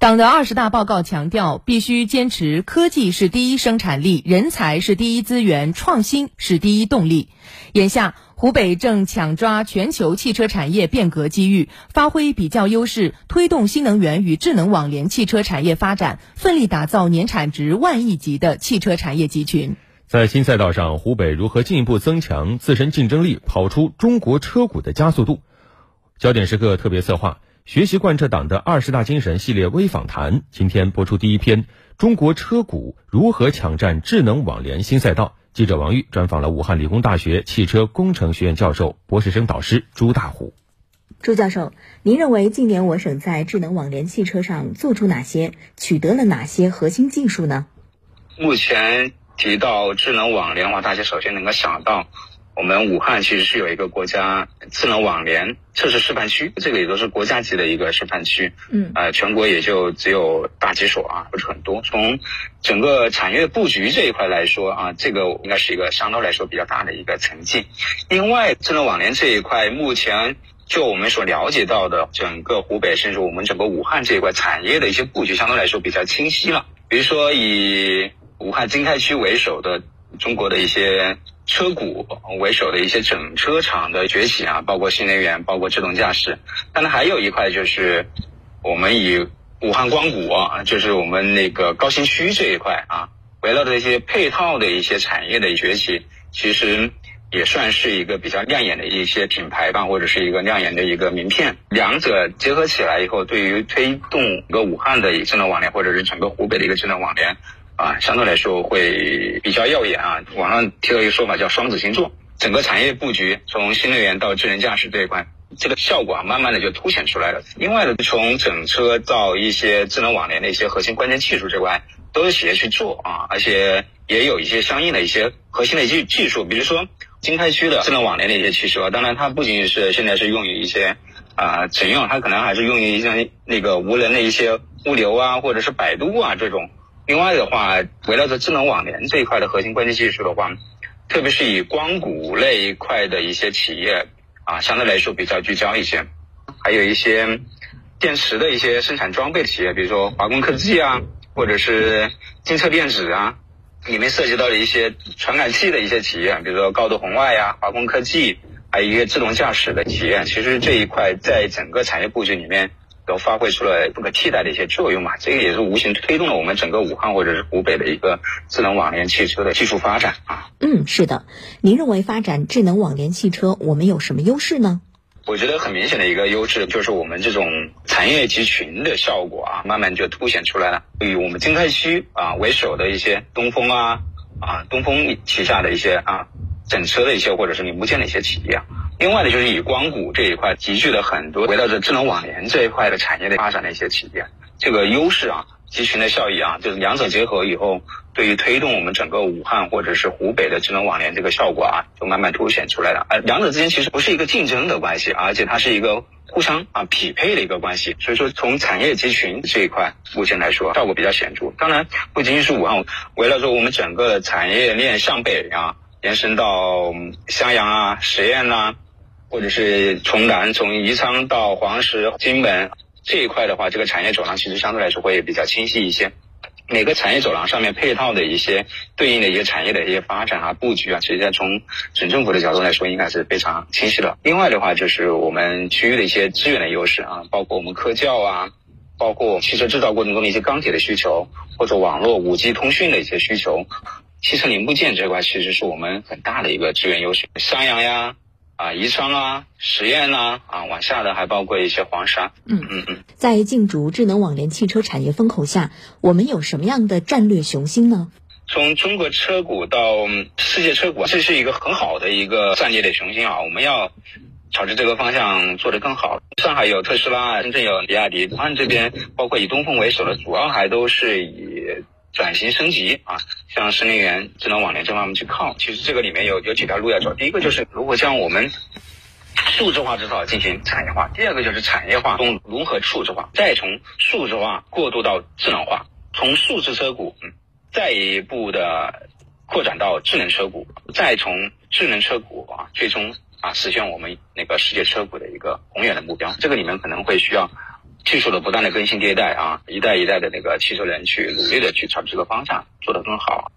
党的二十大报告强调，必须坚持科技是第一生产力，人才是第一资源，创新是第一动力。眼下，湖北正抢抓全球汽车产业变革机遇，发挥比较优势，推动新能源与智能网联汽车产业发展，奋力打造年产值万亿级的汽车产业集群。在新赛道上，湖北如何进一步增强自身竞争力，跑出中国车股的加速度？焦点时刻特别策划。学习贯彻党的二十大精神系列微访谈，今天播出第一篇：中国车股如何抢占智能网联新赛道？记者王玉专访了武汉理工大学汽车工程学院教授、博士生导师朱大虎。朱教授，您认为近年我省在智能网联汽车上做出哪些、取得了哪些核心技术呢？目前提到智能网联的话，大家首先能够想到。我们武汉其实是有一个国家智能网联测试示范区，这个也都是国家级的一个示范区。嗯，呃，全国也就只有大几所啊，不是很多。从整个产业布局这一块来说啊，这个应该是一个相对来说比较大的一个成绩。另外，智能网联这一块，目前就我们所了解到的，整个湖北甚至我们整个武汉这一块产业的一些布局，相对来说比较清晰了。比如说以武汉经开区为首的中国的一些。车股为首的一些整车厂的崛起啊，包括新能源，包括自动驾驶。当然还有一块就是我们以武汉光谷啊，就是我们那个高新区这一块啊，围绕着一些配套的一些产业的崛起，其实也算是一个比较亮眼的一些品牌吧，或者是一个亮眼的一个名片。两者结合起来以后，对于推动整个武汉的智能网联，或者是整个湖北的一个智能网联。啊，相对来说会比较耀眼啊。网上提到一个说法叫“双子星座”，整个产业布局从新能源到智能驾驶这一块，这个效果啊，慢慢的就凸显出来了。另外呢，从整车到一些智能网联的一些核心关键技术这块，都有企业去做啊，而且也有一些相应的一些核心的技技术，比如说经开区的智能网联的一些汽车，当然它不仅仅是现在是用于一些啊乘用，它可能还是用于一些那个无人的一些物流啊，或者是百度啊这种。另外的话，围绕着智能网联这一块的核心关键技术的话，特别是以光谷那一块的一些企业啊，相对来说比较聚焦一些。还有一些电池的一些生产装备企业，比如说华工科技啊，或者是金策电子啊，里面涉及到的一些传感器的一些企业，比如说高德红外呀、华工科技，还有一些自动驾驶的企业。其实这一块在整个产业布局里面。都发挥出了不可替代的一些作用嘛，这个也是无形推动了我们整个武汉或者是湖北的一个智能网联汽车的技术发展啊。嗯，是的，您认为发展智能网联汽车我们有什么优势呢？我觉得很明显的一个优势就是我们这种产业集群的效果啊，慢慢就凸显出来了。以我们经开区啊为首的一些东风啊啊东风旗下的一些啊整车的一些或者是零部件的一些企业。另外呢，就是以光谷这一块集聚了很多围绕着智能网联这一块的产业的发展的一些企业，这个优势啊，集群的效益啊，就是两者结合以后，对于推动我们整个武汉或者是湖北的智能网联这个效果啊，就慢慢凸显出来了。而两者之间其实不是一个竞争的关系，而且它是一个互相啊匹配的一个关系。所以说，从产业集群这一块目前来说，效果比较显著。当然，不仅仅是武汉，围绕着我们整个产业链向北啊，延伸到襄阳啊、十堰呐。或者是从南从宜昌到黄石、荆门这一块的话，这个产业走廊其实相对来说会比较清晰一些。每个产业走廊上面配套的一些对应的一些产业的一些发展啊、布局啊，其实从省政府的角度来说，应该是非常清晰的。另外的话，就是我们区域的一些资源的优势啊，包括我们科教啊，包括汽车制造过程中的一些钢铁的需求，或者网络、五 G 通讯的一些需求，汽车零部件这块其实是我们很大的一个资源优势。襄阳呀。啊，宜昌啊，十堰呐，啊，往下的还包括一些黄山。嗯嗯嗯，在竞逐智能网联汽车产业风口下，我们有什么样的战略雄心呢？从中国车股到世界车股，这是一个很好的一个战略的雄心啊！我们要朝着这个方向做得更好。上海有特斯拉，深圳有比亚迪，武汉这边包括以东风为首的，主要还都是以。转型升级啊，向新能源、智能网联这方面去靠。其实这个里面有有几条路要走。第一个就是如果将我们数字化制造进行产业化；第二个就是产业化中如何数字化，再从数字化过渡到智能化，从数字车股嗯再一步的扩展到智能车股，再从智能车股啊最终啊实现我们那个世界车股的一个宏远的目标。这个里面可能会需要技术的不断的更新迭代啊，一代一代的那个汽车人去努力的去朝这个方向做得更好。